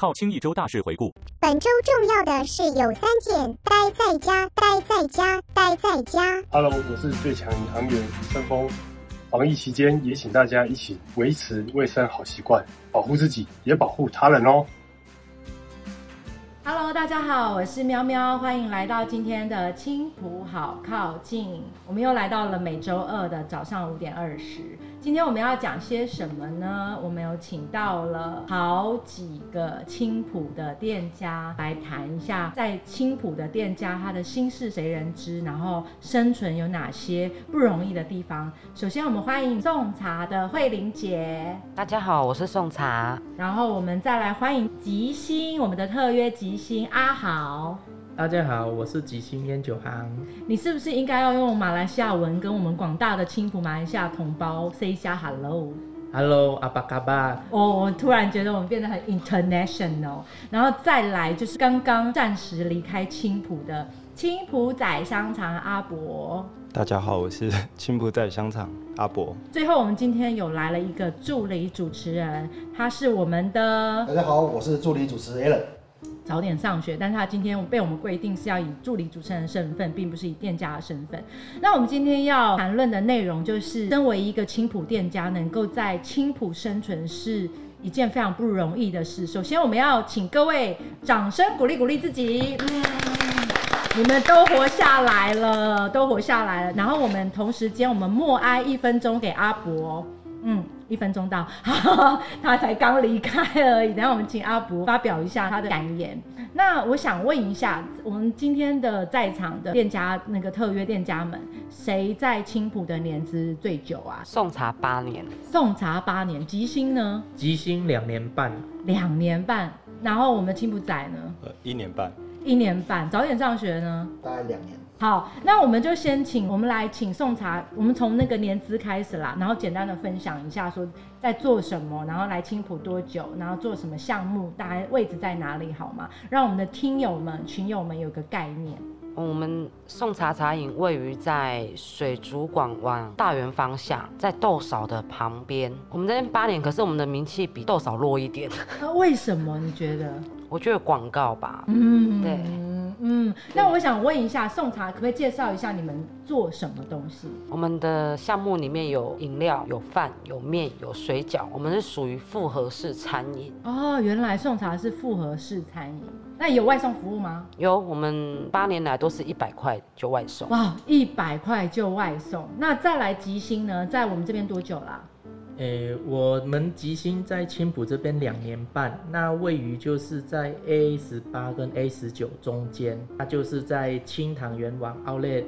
靠清一周大事回顾。本周重要的事有三件：待在家，待在家，待在家。Hello，我是最强银行员申峰。防疫期间，也请大家一起维持卫生好习惯，保护自己，也保护他人哦。Hello，大家好，我是喵喵，欢迎来到今天的青浦好靠近。我们又来到了每周二的早上五点二十。今天我们要讲些什么呢？我们有请到了好几个青浦的店家来谈一下，在青浦的店家他的心事谁人知，然后生存有哪些不容易的地方。首先，我们欢迎送茶的慧玲姐。大家好，我是送茶。然后我们再来欢迎吉星，我们的特约吉星阿豪。大家好，我是吉星烟酒行。你是不是应该要用马来西亚文跟我们广大的青浦马来西亚同胞 say 一下 hello？Hello，阿巴嘎巴。哦，我突然觉得我们变得很 international。然后再来就是刚刚暂时离开青浦的青浦仔香肠阿伯。大家好，我是青浦仔香肠阿伯。最后，我们今天有来了一个助理主持人，他是我们的大家好，我是助理主持 Alan。早点上学，但是他今天被我们规定是要以助理主持人的身份，并不是以店家的身份。那我们今天要谈论的内容就是，身为一个青浦店家，能够在青浦生存是一件非常不容易的事。首先，我们要请各位掌声鼓励鼓励自己，嗯，你们都活下来了，都活下来了。然后我们同时间，我们默哀一分钟给阿伯，嗯。一分钟到，他才刚离开而已。等下我们请阿伯发表一下他的感言。那我想问一下，我们今天的在场的店家，那个特约店家们，谁在青浦的年资最久啊？送茶八年，送茶八年，吉星呢？吉星两年半，两年半。然后我们青浦仔呢？呃，一年半，一年半。早点上学呢？大概两年。好，那我们就先请我们来请宋茶，我们从那个年资开始啦，然后简单的分享一下说在做什么，然后来青浦多久，然后做什么项目，大概位置在哪里，好吗？让我们的听友们、群友们有个概念。我们宋茶茶饮位于在水族馆往大园方向，在豆嫂的旁边。我们这边八年，可是我们的名气比豆嫂弱一点。那为什么你觉得？我觉得广告吧。嗯，对。嗯，那我想问一下，宋茶可不可以介绍一下你们做什么东西？我们的项目里面有饮料、有饭、有面、有水饺，我们是属于复合式餐饮。哦，原来宋茶是复合式餐饮，那有外送服务吗？有，我们八年来都是一百块就外送。哇，一百块就外送。那再来吉星呢，在我们这边多久啦？诶、我们吉星在青浦这边两年半，那位于就是在 A 十八跟 A 十九中间，它就是在青塘园往 Outlet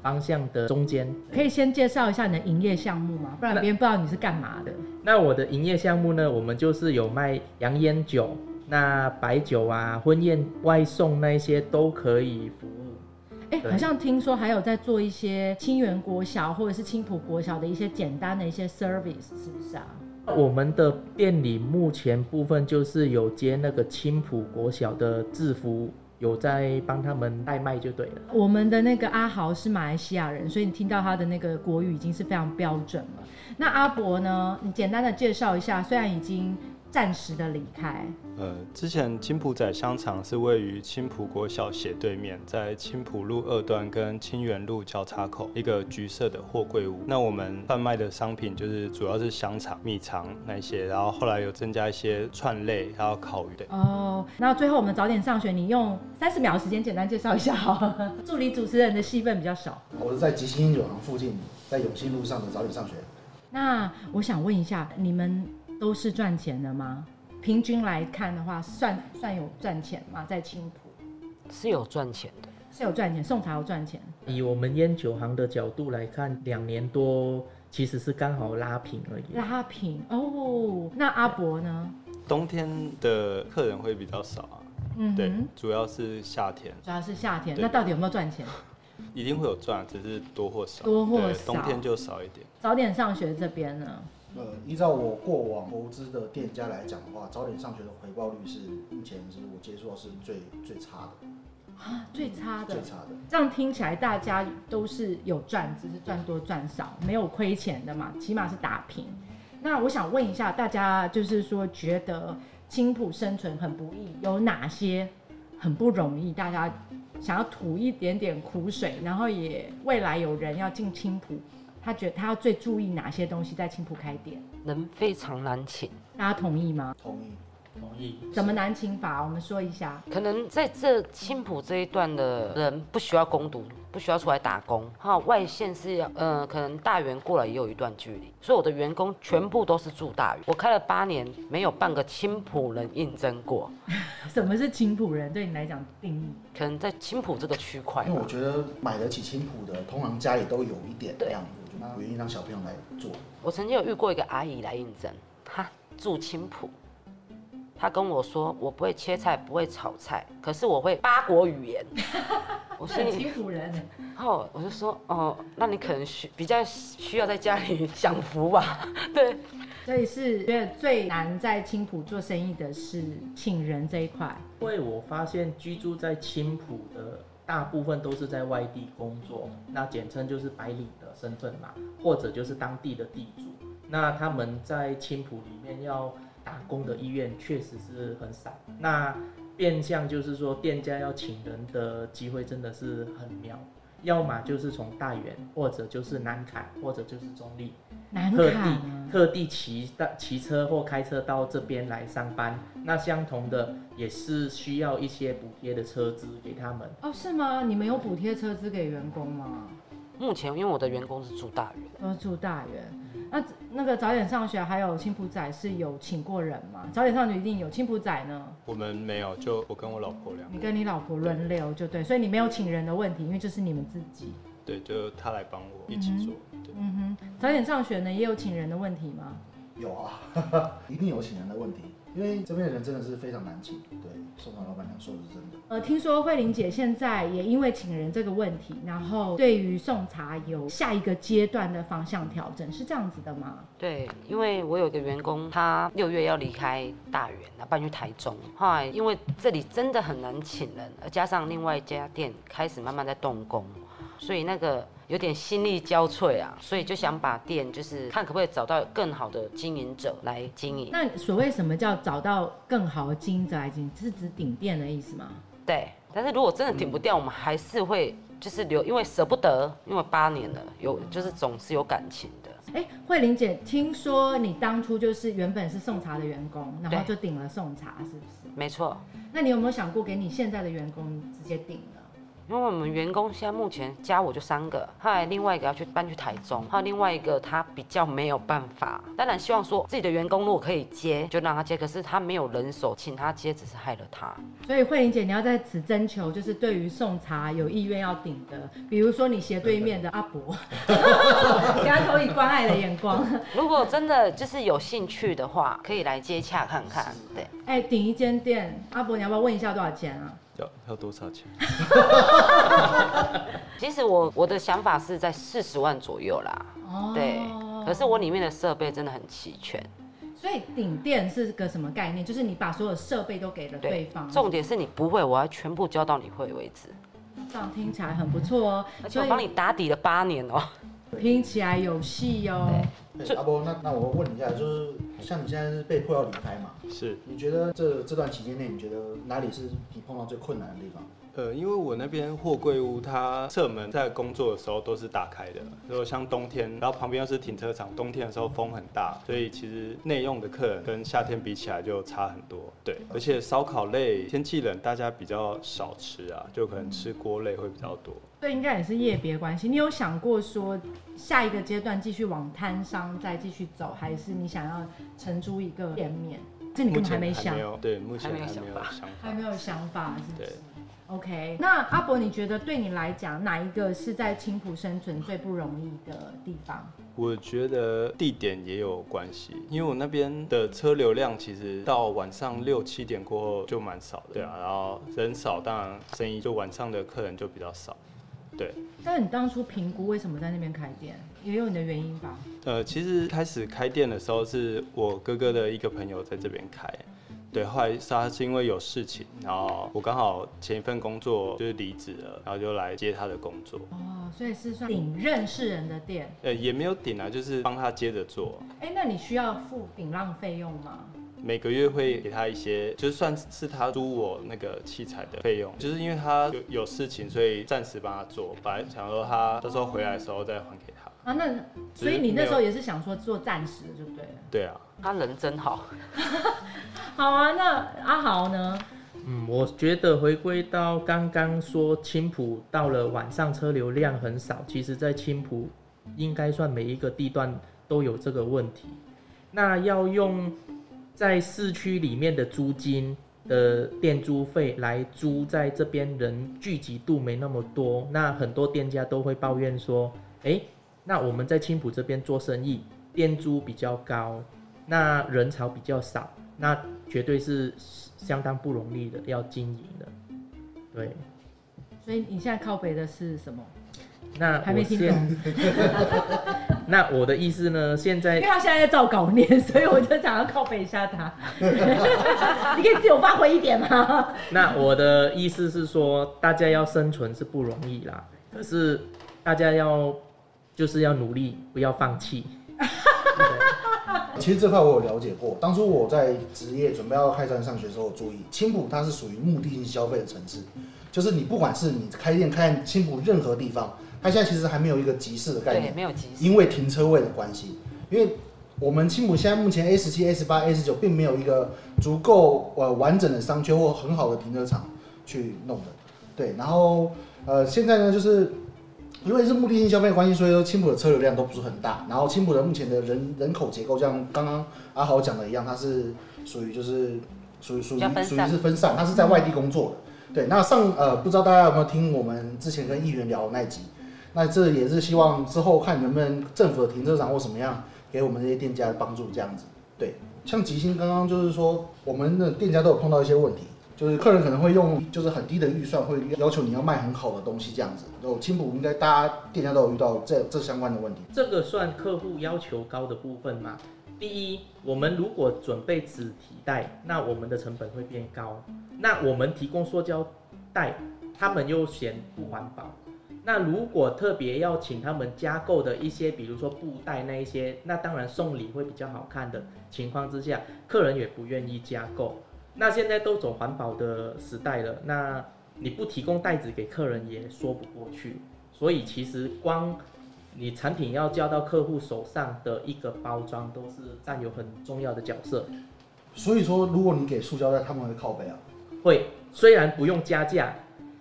方向的中间。可以先介绍一下你的营业项目吗？不然别人不知道你是干嘛的。那我的营业项目呢，我们就是有卖洋烟酒，那白酒啊、婚宴外送那一些都可以服务。好像听说还有在做一些清源国小或者是青浦国小的一些简单的一些 service，是不是啊？我们的店里目前部分就是有接那个青浦国小的制服，有在帮他们代卖就对了。我们的那个阿豪是马来西亚人，所以你听到他的那个国语已经是非常标准了。那阿伯呢？你简单的介绍一下，虽然已经暂时的离开，呃，之前青浦仔香肠是位于青浦国小斜对面，在青浦路二段跟清源路交叉口一个橘色的货柜屋。那我们贩卖的商品就是主要是香肠、米肠那些，然后后来有增加一些串类，还有烤鱼的。哦，那最后我们早点上学，你用三十秒的时间简单介绍一下好了。助理主持人的戏份比较少。我是在吉星酒行附近，在永兴路上的早点上学。那我想问一下，你们都是赚钱的吗？平均来看的话，算算有赚钱吗？在青浦是有赚钱的。是有赚钱，送茶有赚钱。以我们烟酒行的角度来看，两年多其实是刚好拉平而已。拉平哦，那阿伯呢？冬天的客人会比较少啊，嗯对，，主要是夏天主要是夏天，那到底有没有赚钱？一定会有赚，只是多或少。多或少冬天就少一点。早点上学这边呢？呃，依照我过往投资的店家来讲的话，早点上学的回报率是目前是我接触到是最最差的，啊，最差的最，差的。这样听起来大家都是有赚，只是赚多赚少，没有亏钱的嘛，起码是打平。那我想问一下大家，就是说觉得青浦生存很不易，有哪些很不容易？大家想要吐一点点苦水，然后也未来有人要进青浦，他觉得他要最注意哪些东西在青浦开店？人非常难请。大家同意吗？同意。同意。怎么难请法？我们说一下。可能在这青浦这一段的人不需要攻读，不需要出来打工。哈，外县是要，呃，可能大园过来也有一段距离，所以我的员工全部都是住大园。我开了八年，没有半个青浦人应征过。什么是青浦人？对你来讲定义？可能在青浦这个区块因为我觉得买得起青浦的，通常家里都有一点这样子，不愿意让小朋友来做。我曾经有遇过一个阿姨来应征，她住青浦。她跟我说：“我不会切菜，不会炒菜，可是我会八国语言。”我心里辛苦人。后我就说：“哦，那你可能需比较需要在家里享福吧？” 对，所以是觉得最难在青浦做生意的是请人这一块。因为我发现居住在青浦的大部分都是在外地工作，那简称就是白领的身份嘛，或者就是当地的地主。那他们在青浦里面要。打工的意愿确实是很少，那变相就是说，店家要请人的机会真的是很渺，要么就是从大园，或者就是南坎，或者就是中立，特地特地骑到骑车或开车到这边来上班。那相同的也是需要一些补贴的车资给他们。哦，是吗？你们有补贴车资给员工吗？目前因为我的员工是住大园，都是住大园。那那个早点上学还有青浦仔是有请过人吗？早点上学一定有青浦仔呢。我们没有，就我跟我老婆两。你跟你老婆轮流就对，所以你没有请人的问题，因为这是你们自己。对，就他来帮我一起做。嗯哼，早点上学呢也有请人的问题吗？有啊，一定有请人的问题。因为这边的人真的是非常难请，对，送厂老板娘说的是真的。呃，听说慧玲姐现在也因为请人这个问题，然后对于送茶有下一个阶段的方向调整，是这样子的吗？对，因为我有个员工，他六月要离开大园，那搬去台中。后来因为这里真的很难请人，而加上另外一家店开始慢慢在动工，所以那个。有点心力交瘁啊，所以就想把店就是看可不可以找到更好的经营者来经营。那所谓什么叫找到更好的经营者来经营，是指顶店的意思吗？对，但是如果真的顶不掉，我们还是会就是留，因为舍不得，因为八年了，有就是总是有感情的。哎，慧玲姐，听说你当初就是原本是送茶的员工，然后就顶了送茶，是不是？没错。那你有没有想过给你现在的员工直接顶？因为我们员工现在目前加我就三个，后来另外一个要去搬去台中，还有另外一个他比较没有办法。当然希望说自己的员工如果可以接，就让他接。可是他没有人手，请他接只是害了他。所以慧玲姐，你要在此征求，就是对于送茶有意愿要顶的，比如说你斜对面的阿伯，给他投以关爱的眼光。如果真的就是有兴趣的话，可以来接洽看看。对，哎，顶一间店，阿伯你要不要问一下多少钱啊？要要多少钱？其实我我的想法是在四十万左右啦。哦。对。可是我里面的设备真的很齐全。所以顶店是个什么概念？就是你把所有设备都给了对方。重点是你不会，我要全部教到你会为止。这样听起来很不错哦。而且我帮你打底了八年哦。听起来有戏哦。阿波，那那我问一下，就是像你现在是被迫要离开嘛？是。你觉得这这段期间内，你觉得哪里是你碰到最困难的地方？呃，因为我那边货柜屋，它侧门在工作的时候都是打开的。如果像冬天，然后旁边又是停车场，冬天的时候风很大，所以其实内用的客人跟夏天比起来就差很多。对，而且烧烤类天气冷，大家比较少吃啊，就可能吃锅类会比较多。这应该也是业别关系。你有想过说下一个阶段继续往摊商再继续走，还是你想要承租一个店面？这你根本还没想。对，目前还没有想法。还没有想法，是不是？OK，那阿伯，你觉得对你来讲，哪一个是在青浦生存最不容易的地方？我觉得地点也有关系，因为我那边的车流量其实到晚上六七点过后就蛮少的，对啊，然后人少，当然生意就晚上的客人就比较少，对。但你当初评估为什么在那边开店，也有你的原因吧？呃，其实开始开店的时候是我哥哥的一个朋友在这边开。对，后来他是因为有事情，然后我刚好前一份工作就是离职了，然后就来接他的工作。哦，所以是算顶认识人的店？呃，也没有顶啊，就是帮他接着做。哎，那你需要付顶浪费用吗？每个月会给他一些，就是算是他租我那个器材的费用，就是因为他有有事情，所以暂时帮他做。本来想说他到时候回来的时候再还给他。啊，那所以你那时候也是想说做暂时对不对。对啊，他人真好，好啊，那阿豪呢？嗯，我觉得回归到刚刚说青浦到了晚上车流量很少，其实在青浦应该算每一个地段都有这个问题。那要用在市区里面的租金的店租费来租在这边人聚集度没那么多，那很多店家都会抱怨说，诶，那我们在青浦这边做生意，店租比较高，那人潮比较少，那绝对是相当不容易的要经营的。对，所以你现在靠北的是什么？那还没听懂，那我的意思呢，现在因为他现在在照稿念，所以我就想要靠北一下他。你可以自由发挥一点吗？那我的意思是说，大家要生存是不容易啦，可是大家要就是要努力，不要放弃。其实这块我有了解过，当初我在职业准备要开山上学的时候，我注意青浦它是属于目的性消费的城市，就是你不管是你开店开青浦任何地方，它现在其实还没有一个集市的概对，念，没有集市。因为停车位的关系，因为我们青浦现在目前 A 十七、A 十八、A 十九并没有一个足够呃完整的商圈或很好的停车场去弄的，对，然后呃现在呢就是因为是目的性消费关系，所以说青浦的车流量都不是很大，然后青浦的目前的人人口结构，像刚刚阿豪讲的一样，它是属于就是属于属于属于是分散，它是在外地工作的。对，那上呃不知道大家有没有听我们之前跟议员聊的那一集？那这也是希望之后看能不能政府的停车场或什么样给我们这些店家的帮助这样子。对，像吉星刚刚就是说，我们的店家都有碰到一些问题，就是客人可能会用就是很低的预算，会要求你要卖很好的东西这样子。有青浦应该大家店家都有遇到这这相关的问题。这个算客户要求高的部分吗？第一，我们如果准备纸提袋，那我们的成本会变高。那我们提供塑胶袋，他们又嫌不环保。那如果特别要请他们加购的一些，比如说布袋那一些，那当然送礼会比较好看的情况之下，客人也不愿意加购。那现在都走环保的时代了，那你不提供袋子给客人也说不过去。所以其实光你产品要交到客户手上的一个包装，都是占有很重要的角色。所以说，如果你给塑胶袋，他们会靠背啊。会虽然不用加价，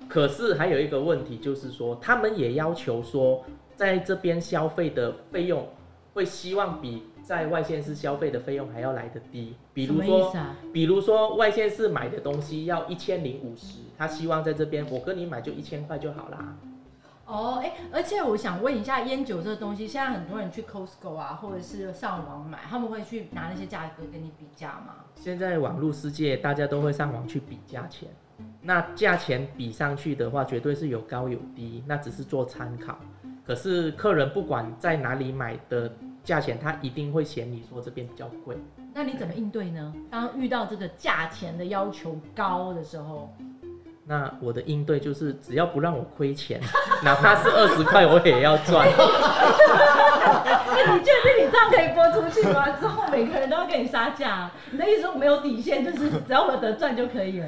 可是还有一个问题就是说，他们也要求说，在这边消费的费用会希望比在外县市消费的费用还要来得低。比如说，思啊？比如说外县市买的东西要一千零五十，他希望在这边我跟你买就一千块就好啦。哦，哎，而且我想问一下，烟酒这个东西，现在很多人去 Costco 啊，或者是上网买，他们会去拿那些价格跟你比价吗？现在网络世界，大家都会上网去比价钱。那价钱比上去的话，绝对是有高有低，那只是做参考。可是客人不管在哪里买的价钱，他一定会嫌你说这边比较贵。那你怎么应对呢？当遇到这个价钱的要求高的时候，那我的应对就是，只要不让我亏钱，哪怕是二十块，我也要赚。那你确定你这样可以播出去吗？之后每个人都要跟你杀价？你的意思说没有底线，就是只要我得赚就可以了？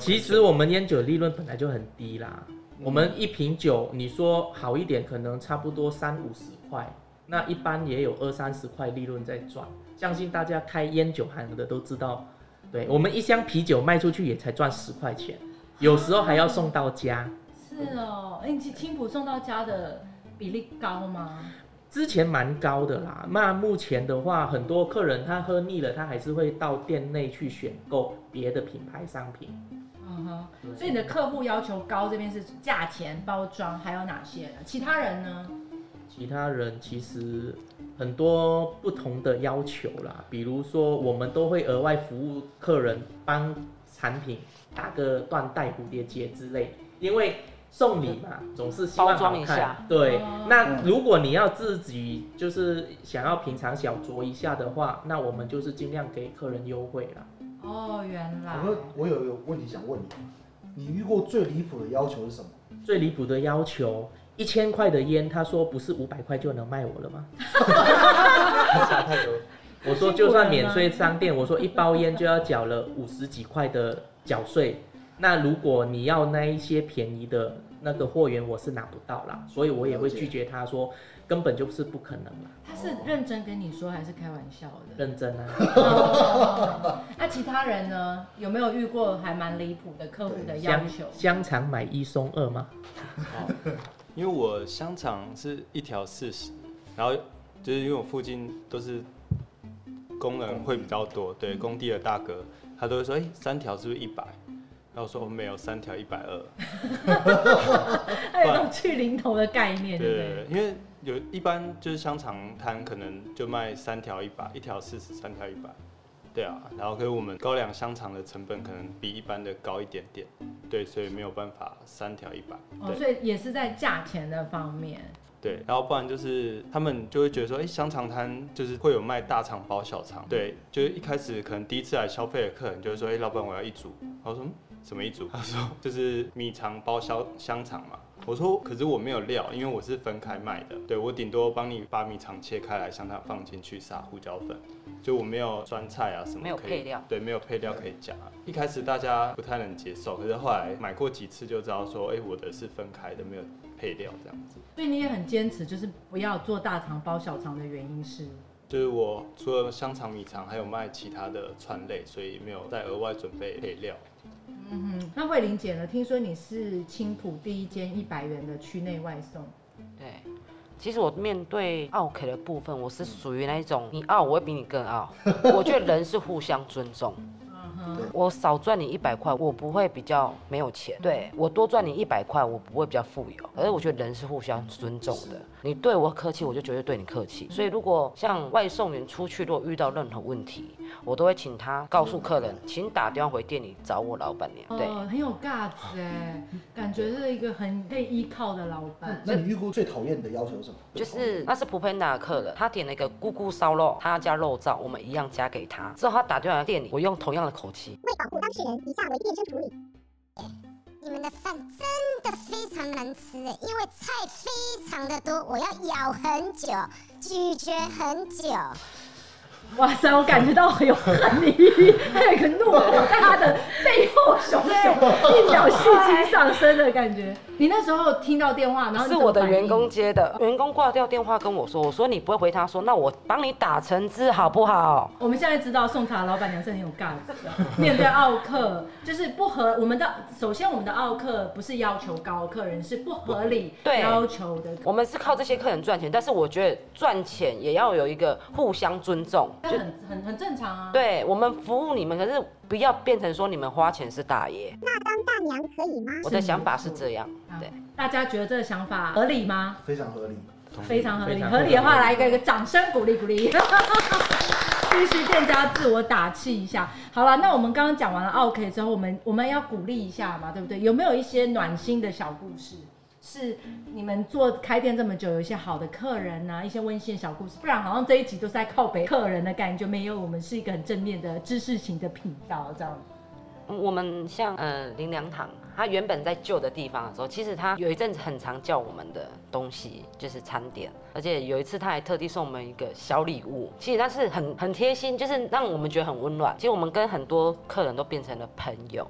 其实我们烟酒利润本来就很低啦，我们一瓶酒，你说好一点，可能差不多三五十块，那一般也有二三十块利润在赚。相信大家开烟酒行的都知道，对我们一箱啤酒卖出去也才赚十块钱，有时候还要送到家。是哦，哎，你青青浦送到家的比例高吗？之前蛮高的啦，那目前的话，很多客人他喝腻了，他还是会到店内去选购别的品牌商品。嗯哼，所以你的客户要求高，这边是价钱、包装，还有哪些呢？其他人呢？其他人其实很多不同的要求啦，比如说我们都会额外服务客人帮产品打个缎带、蝴蝶结之类，因为送礼嘛，总是希望好看。对哦，那如果你要自己就是想要平常小酌一下的话，那我们就是尽量给客人优惠啦。哦，原来我说我有一个问题想问你，你遇过最离谱的要求是什么？最离谱的要求，一千块的烟，他说不是五百块就能卖我了吗？差太多。我说就算免税商店，我说一包烟就要缴了五十几块的缴税。那如果你要那一些便宜的那个货源，我是拿不到啦，所以我也会拒绝他说，根本就是不可能啦，他是认真跟你说还是开玩笑的？认真啊。哦 那其他人呢？有没有遇过还蛮离谱的客户的要香求？香肠买一送二吗？因为我香肠是一条四十，然后就是因为我附近都是工人会比较多，对工地的大哥，他都会说，哎、三条是不是一百？然后我说我没有，三条一百二。还有一种去零头的概念，对不对？因为有一般就是香肠摊可能就卖三条一百，一条四十，三条一百。对啊，然后可是我们高粱香肠的成本可能比一般的高一点点，对，所以没有办法三条一百。哦，所以也是在价钱的方面。对，然后不然就是他们就会觉得说，哎、香肠摊就是会有卖大肠包小肠，对，就是一开始可能第一次来消费的客人就会说，哎、老板我要一组，然后说、嗯、什么一组？他说就是米肠包小香肠嘛。我说可是我没有料，因为我是分开卖的，对我顶多帮你把米肠切开来，向它放进去撒胡椒粉，就我没有酸菜啊什么没有配料对，没有配料可以加。一开始大家不太能接受，可是后来买过几次就知道说，哎、我的是分开的，没有配料这样子。所以你也很坚持，就是不要做大肠包小肠的原因是，就是我除了香肠、米肠，还有卖其他的串类，所以没有再额外准备配料。嗯哼。那慧玲姐呢？听说你是青浦第一间一百元的区内外送，对，其实我面对傲 K 的部分，我是属于那一种，你傲我会比你更傲。我觉得人是互相尊重。嗯我少赚你一百块，我不会比较没有钱；对我多赚你一百块，我不会比较富有。而我觉得人是互相尊重的，你对我客气，我就绝对对你客气。所以如果像外送员出去，如果遇到任何问题，我都会请他告诉客人，请打电话回店里找我老板娘。对，哦，很有 guts 哎，感觉是一个很可以依靠的老板。那你预估最讨厌的要求是什么？就是那是普佩达的客人，他点了一个咕咕烧肉，他要加肉燥，我们一样加给他。之后他打电话来店里，我用同样的口气，为保护当事人，以下为变声处理。你们的饭真的非常难吃哎，因为菜非常的多，我要咬很久，咀嚼很久。哇塞，我感觉到有恨意，还有一个怒火在他的背后熊熊，一秒戏精上升的感觉。你那时候听到电话，然后是我的员工接的，员工挂掉电话跟我说，我说你不会回他说，那我帮你打成汁好不好？我们现在知道送茶老板娘是很有 guts 的，面对奥客就是不合我们的，首先我们的奥客不是要求高，客人是不合理对要求的，我们是靠这些客人赚钱，但是我觉得赚钱也要有一个互相尊重，这很很很正常啊。对我们服务你们，可是不要变成说你们花钱是大爷。那当大娘可以吗？我的想法是这样，对。大家觉得这个想法合理吗？非常合理。非常合理，合理的话来一个一个掌声鼓励鼓励。必须店家自我打气一下。好了，那我们刚刚讲完了 OK 之后，我们我们要鼓励一下嘛，对不对？有没有一些暖心的小故事？是你们做开店这么久，有一些好的客人呐、一些温馨的小故事，不然好像这一集都是在靠北客人的感觉，没有我们是一个很正面的知识型的频道这样。我们像呃林良堂，他原本在旧的地方的时候，其实他有一阵子很常叫我们的东西就是餐点，而且有一次他还特地送我们一个小礼物，其实他是很很贴心，就是让我们觉得很温暖。其实我们跟很多客人都变成了朋友，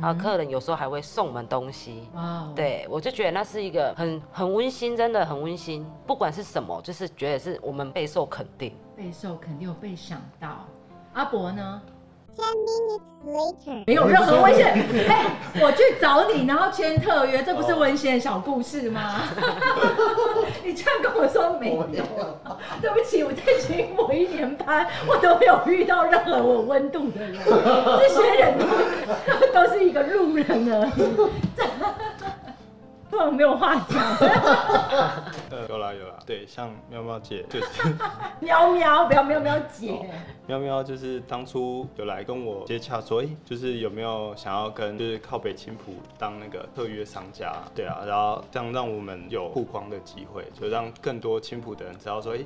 然后客人有时候还会送我们东西。对，我就觉得那是一个很很温馨，真的很温馨。不管是什么，就是觉得是我们备受肯定。备受肯定有被想到。阿伯呢？没有任何危险。哎、我去找你，然后签特约，这不是温馨的小故事吗？你这样跟我说没有，对不起，我在新我一年班，我都没有遇到任何我温度的人，这些人都都是一个路人而已。这我没有话讲，呃，有啦有啦，对，像喵喵姐就是 喵喵，不要喵喵姐，喵喵，就是当初有来跟我接洽说，哎、就是有没有想要跟就是靠北青浦当那个特约商家，对啊，然后这样让我们有曝光的机会，就让更多青浦的人知道说，哎、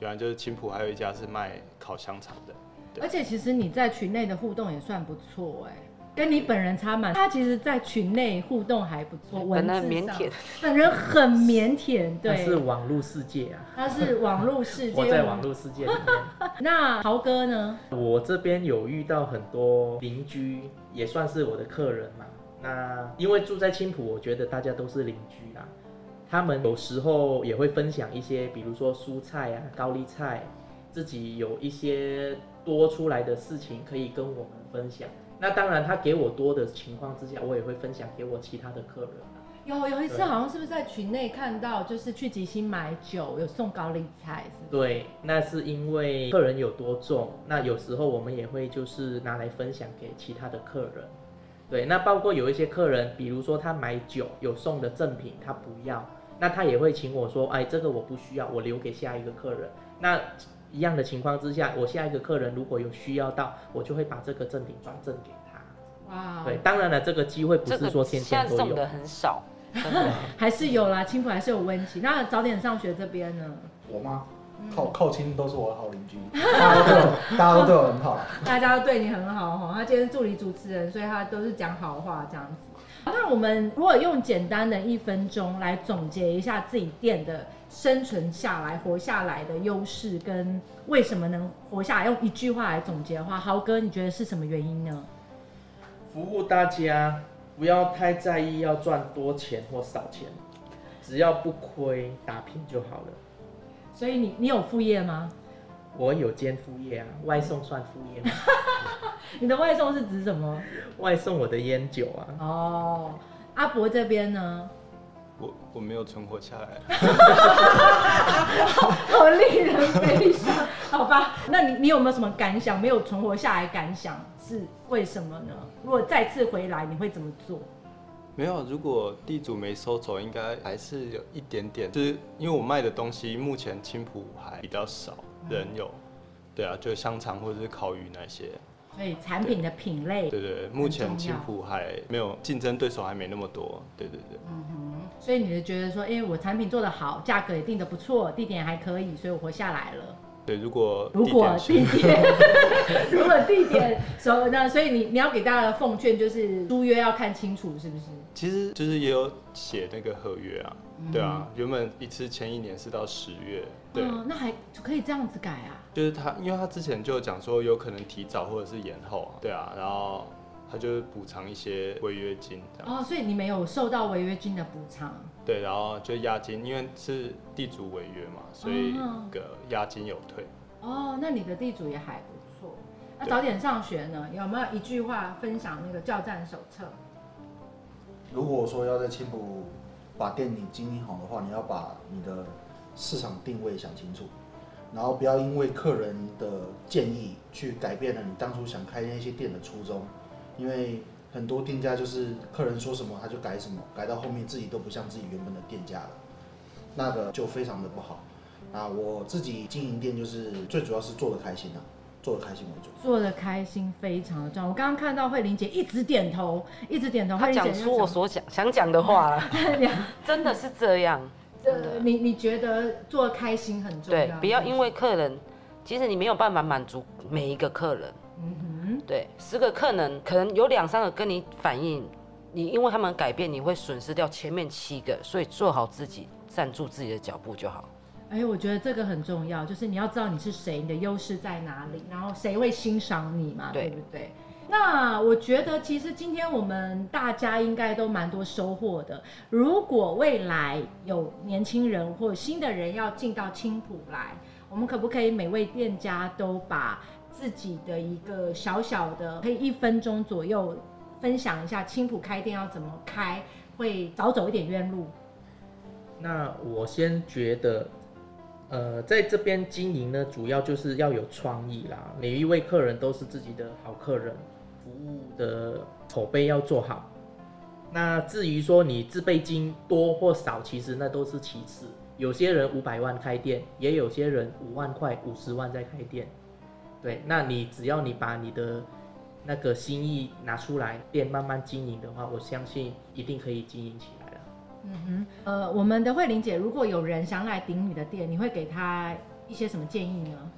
原来就是青浦还有一家是卖烤香肠的，对而且其实你在群内的互动也算不错哎、跟你本人差蛮。他其实，在群内互动还不错，文本来字腼腆，本人很腼腆，那是，网络世界啊，他是网络世界。我在网络世界里面。那豪哥呢？我这边有遇到很多邻居，也算是我的客人嘛。那因为住在青浦，我觉得大家都是邻居啦。他们有时候也会分享一些，比如说蔬菜啊、高丽菜，自己有一些多出来的事情可以跟我们分享。那当然，他给我多的情况之下，我也会分享给我其他的客人啊。有有一次好像是不是在群内看到，就是去吉星买酒有送高丽菜，是是？对，那是因为客人有多重，那有时候我们也会就是拿来分享给其他的客人。对，那包括有一些客人，比如说他买酒有送的赠品，他不要，那他也会请我说，哎，这个我不需要，我留给下一个客人。那一样的情况之下，我下一个客人如果有需要到，我就会把这个赠品转赠给他。哇，对，，当然了，这个机会不是说天天都有送的。很少，还是有啦，青浦还是有温情。那早点上学这边呢？我吗？嗯靠靠亲都是我的好邻居，大家都对我，大家都对我很好。大家都对你很好哈。他今天是助理主持人，所以他都是讲好话这样子。那我们如果用简单的一分钟来总结一下自己店的生存下来、活下来的优势，跟为什么能活下来，用一句话来总结的话，豪哥，你觉得是什么原因呢？服务大家，不要太在意要赚多钱或少钱，只要不亏打拼就好了。所以你你有副业吗？我有兼副业啊，外送算副业吗？你的外送是指什么？外送我的烟酒啊，哦，阿伯这边呢？我我没有存活下来，好令人悲伤，好吧？那你你有没有什么感想？没有存活下来，感想是为什么呢？如果再次回来，你会怎么做？没有。如果地主没收走，应该还是有一点点，就是因为我卖的东西目前青浦还比较少人有，对啊，就香肠或者是烤鱼那些，所以产品的品类，对对对，目前青浦还没有竞争对手还没那么多，对对对。嗯哼所以你就觉得说，因为我产品做得好，价格也定得不错，地点还可以，所以我活下来了。对，如果如果地点，如果地点所那，所以你你要给大家的奉劝就是租约要看清楚，是不是？其实就是也有写那个合约啊，对啊，原本一次签一年是到十月，对，嗯，那还可以这样子改啊？就是他，因为他之前就有讲说有可能提早或者是延后啊，对啊，然后他就是补偿一些违约金这样，哦，所以你没有受到违约金的补偿。对，然后就押金，因为是地主违约嘛，所以哦个押金有退。哦，那你的地主也还不错。那早点上学呢？有没有一句话分享那个教战手册？如果说要在青浦把店里经营好的话，你要把你的市场定位想清楚，然后不要因为客人的建议去改变了你当初想开那些店的初衷，因为很多店家就是客人说什么他就改什么，改到后面自己都不像自己原本的店家了，那个就非常的不好。啊，我自己经营店就是最主要是做的开心啊，做的开心为主。做的开心非常的重要。我刚刚看到慧玲姐一直点头，一直点头。慧他讲出我所想想讲的话了，讲 真的是这样。呃，你你觉得做开心很重要？对，不要因为客人，其实你没有办法满足每一个客人。嗯哼对，十个客人可能有两三个跟你反映，你因为他们改变，你会损失掉前面七个，所以做好自己，站住自己的脚步就好。哼，哎，我觉得这个很重要，就是你要知道你是谁，你的优势在哪里，然后谁会欣赏你嘛，对对不对？那我觉得其实今天我们大家应该都蛮多收获的。如果未来有年轻人或新的人要进到青浦来，我们可不可以每位店家都把自己的一个小小的，可以一分钟左右分享一下青浦开店要怎么开，会少走一点冤路？那我先觉得，呃，在这边经营呢，主要就是要有创意啦。每一位客人都是自己的好客人，服务的口碑要做好。那至于说你自备金多或少，其实那都是其次。有些人五百万开店，也有些人五万块、五十万在开店。对，那你只要你把你的那个心意拿出来，店慢慢经营的话，我相信一定可以经营起来的。嗯哼，呃，我们的慧玲姐，如果有人想来顶你的店，你会给他一些什么建议呢？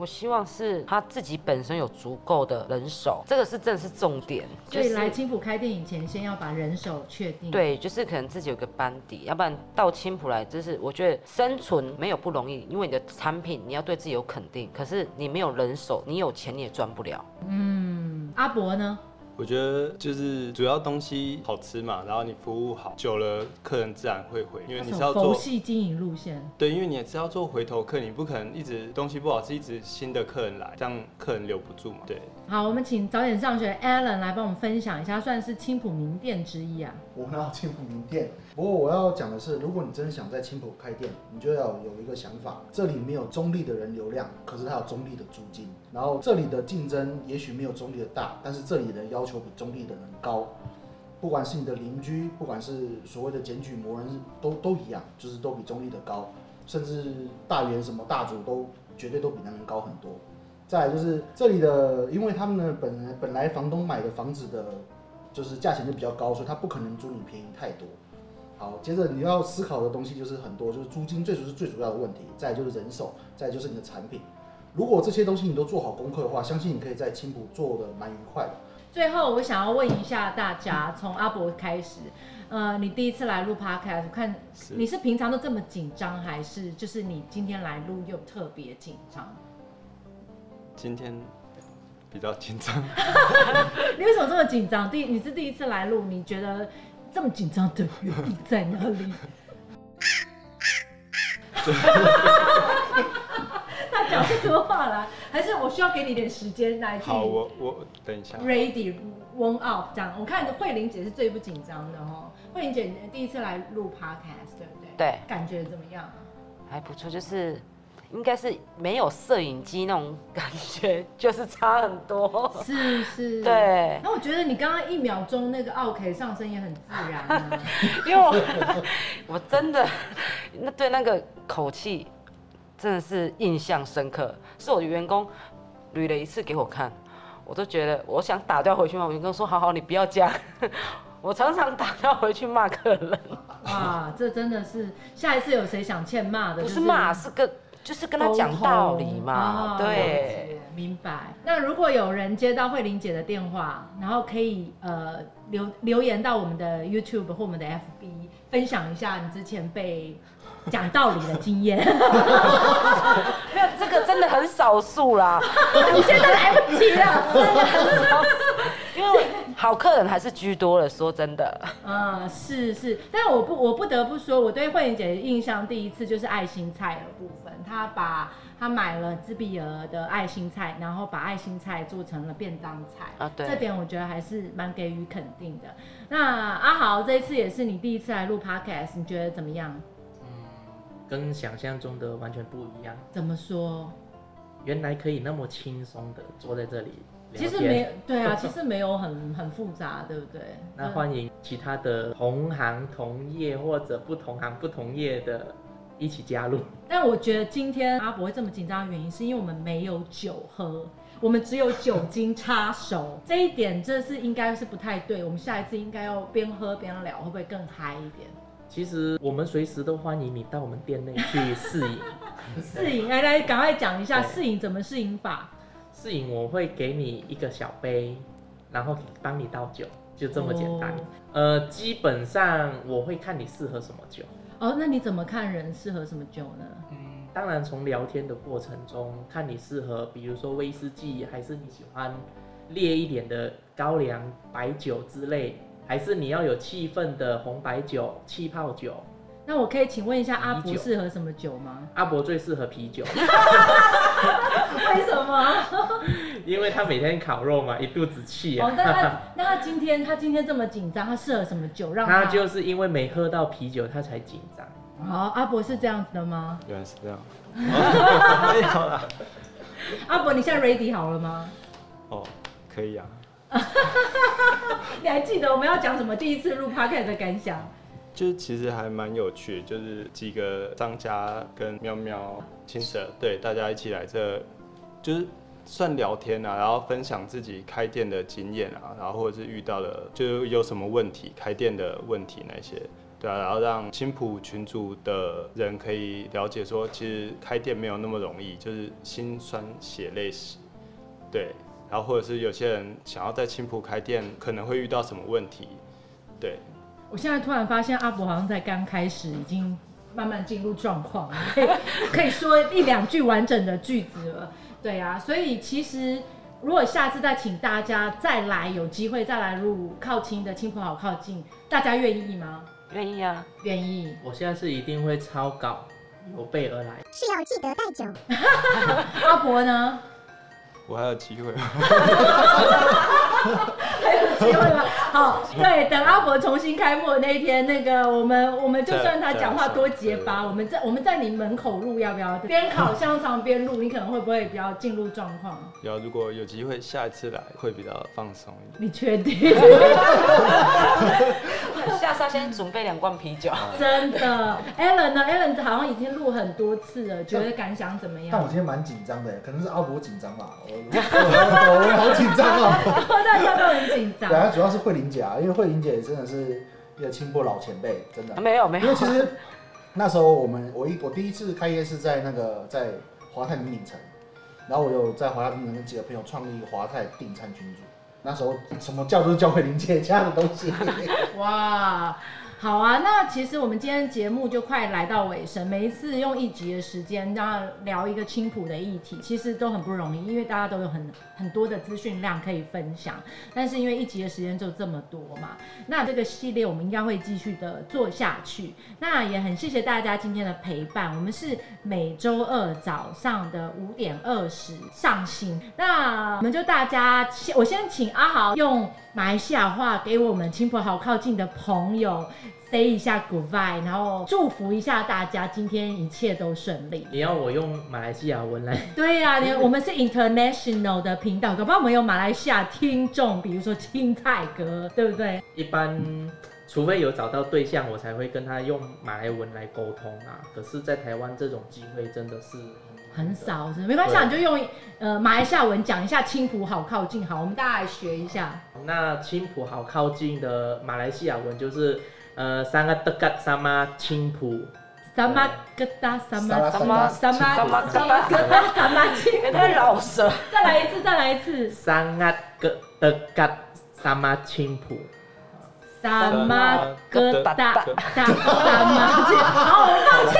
我希望是他自己本身有足够的人手，这个是真的是重点。所以来青浦开店以前，先要把人手确定。对，就是可能自己有个班底，要不然到青浦来，就是我觉得生存没有不容易，因为你的产品你要对自己有肯定，可是你没有人手，你有钱你也赚不了。嗯，阿伯呢？我觉得就是主要东西好吃嘛，然后你服务好，久了客人自然会回，因为你是要佛做系经营路线。对，因为你也是要做回头客，你不可能一直东西不好吃，一直新的客人来，这样客人留不住嘛。对，好，我们请早点上学 Alan 来帮我们分享一下，算是青浦名店之一啊。我们要青浦名店。不过我要讲的是，如果你真的想在青浦开店，你就要有一个想法，这里没有中立的人流量，可是它有中立的租金。然后这里的竞争也许没有中立的大，但是这里的要求比中立的人高。不管是你的邻居，不管是所谓的检举魔人，都都一样，就是都比中立的高，甚至大元什么大主都绝对都比那人高很多。再来就是这里的，因为他们呢本来本来房东买的房子的，就是价钱就比较高，所以他不可能租你便宜太多。好，接着你要思考的东西就是很多，就是租金最主是最主要的问题，再来就是人手，再就是你的产品。如果这些东西你都做好功课的话，相信你可以在青浦做的蛮愉快的。最后，我想要问一下大家，从阿伯开始，呃，你第一次来录 podcast，看是你是平常都这么紧张，还是就是你今天来录又特别紧张？今天比较紧张，你为什么这么紧张？第你是第一次来录，你觉得这么紧张的原因在哪里？他讲不出话来，还是我需要给你点时间来去好，我我等一下。ready warm up 这样。我看慧玲姐是最不紧张的哦。慧玲姐第一次来录 podcast 对不对？对感觉怎么样？还不错，就是应该是没有摄影机那种感觉，就是差很多。是是。对，那我觉得你刚刚一秒钟那个 OK 上升也很自然啊。因为我我真的那对那个口气真的是印象深刻，是我的员工捋了一次给我看，我都觉得我想打掉回去嘛我员工说：“好好，你不要这样。”我常常打掉回去骂客人，哇，这真的是下一次有谁想欠骂的，不是骂，是跟就是跟他讲道理嘛，哦对。明白。那如果有人接到慧玲姐的电话，然后可以呃留留言到我们的 YouTube 或我们的 FB，分享一下你之前被讲道理的经验。没有这个真的很少数啦，你现在来不及了，真的很少。因为好客人还是居多了。说真的，嗯、是是，但我不我不得不说，我对慧玲姐的印象第一次就是爱心菜的部分，她把她买了自闭儿的爱心菜，然后把爱心菜做成了便当菜啊对这点我觉得还是蛮给予肯定的。那阿豪这一次也是你第一次来录 podcast，你觉得怎么样？跟想象中的完全不一样。怎么说？原来可以那么轻松的坐在这里聊其实天没对啊，其实没有很 很复杂，对不对？那欢迎其他的同行同业或者不同行不同业的一起加入。但我觉得今天阿伯会这么紧张的原因，是因为我们没有酒喝，我们只有酒 精插手，这一点这是应该是不太对。我们下一次应该要边喝边聊，会不会更嗨一点？其实我们随时都欢迎你到我们店内去试饮。试饮，来来，赶快讲一下对试饮怎么试饮法。试饮我会给你一个小杯，然后帮你倒酒，就这么简单。哦呃，基本上我会看你适合什么酒。哦，那你怎么看人适合什么酒呢？嗯当然，从聊天的过程中，看你适合，比如说威士忌，还是你喜欢烈一点的高粱、白酒之类，还是你要有气氛的红白酒、气泡酒。那我可以请问一下阿伯适合什么酒吗？阿伯最适合啤酒，为什么？因为他每天烤肉嘛，一肚子气哦，那啊。他那他今天他今天这么紧张，他适合什么酒让他就是因为没喝到啤酒，他才紧张。哦，阿伯是这样子的吗？原来是这样。没有啦，阿伯，你现在 ready 好了吗？哦，可以啊。你还记得我们要讲什么？第一次录 podcast 的感想？就是其实还蛮有趣，就是几个商家跟喵喵、青蛇，对大家一起来这，就是算聊天啊，然后分享自己开店的经验啊，然后或者是遇到的，就有什么问题，开店的问题那些，对啊，然后让青浦群组的人可以了解说，其实开店没有那么容易，就是心酸血泪史，对，然后或者是有些人想要在青浦开店，可能会遇到什么问题，对，我现在突然发现阿伯好像在刚开始已经慢慢进入状况了，可以 可以说一两句完整的句子了。对啊，所以其实如果下次再请大家再来，有机会再来录靠近的亲朋好靠近，大家愿意吗？愿意啊，愿意。我现在是一定会抄稿，有备而来。是要记得带酒。阿伯呢？我还有机会。还有机会吗？好，对，等阿伯重新开幕的那一天，那个我们 我们就算他讲话多结巴，我们在我们在你门口录，要不要？边烤香肠边录，你可能会不会比较进入状况？有如果有机会下一次来，会比较放松一点。你确定？下沙先准备两罐啤酒。真的，Allen 呢？Allen 好像已经录很多次了，觉得感想怎么样？但我今天蛮紧张的，可能是阿伯紧张吧，我我我好紧张啊。大家都很紧张。对啊，主要是慧玲姐啊，因为慧玲姐真的是一个青波老前辈，真的。没有没有因为，其实那时候我们我一我第一次开业是在那个在华泰名鼎城，然后我有在华泰名鼎城跟几个朋友创立一个华泰订餐群组。那时候什么叫都是教慧玲姐家的东西。哇，好啊，那其实我们今天节目就快来到尾声，每一次用一集的时间，然聊一个青浦的议题，其实都很不容易，因为大家都有很很多的资讯量可以分享，但是因为一集的时间就这么多嘛，那这个系列我们应该会继续的做下去。那也很谢谢大家今天的陪伴，我们是每周二早上的五点二十上新，那我们就大家先，我先请阿豪用马来西亚话给我们亲朋好靠近的朋友 say 一下 goodbye，然后祝福一下大家今天一切都顺利。你要我用马来西亚文来？对呀、你我们是 international 的频道，搞不好我们有马来西亚听众，比如说青菜哥，对不对？一般，除非有找到对象，我才会跟他用马来文来沟通啊。可是，在台湾这种机会真的是很。少是不是没关系啊，你就用呃马来西亚文讲一下青浦好靠近，好，我们大家来学一下。那青浦好靠近的马来西亚文就是呃 sangat dekat sama 青浦。什么疙瘩什么什么什么什么什么疙瘩什么青也太老舌。再来一次，再来一次。sangat ke- dekat sama 青浦。什么疙瘩瘩什么青？好，我放弃，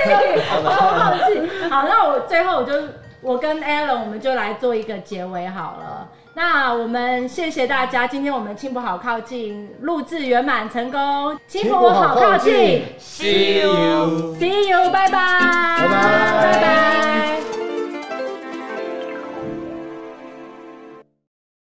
我放弃。好，那我最后我就我跟 Alan 我们就来做一个结尾好了。那我们谢谢大家，今天我们青浦好靠近录制圆满成功，青浦好靠近 See you。，See you，拜拜，拜拜拜拜。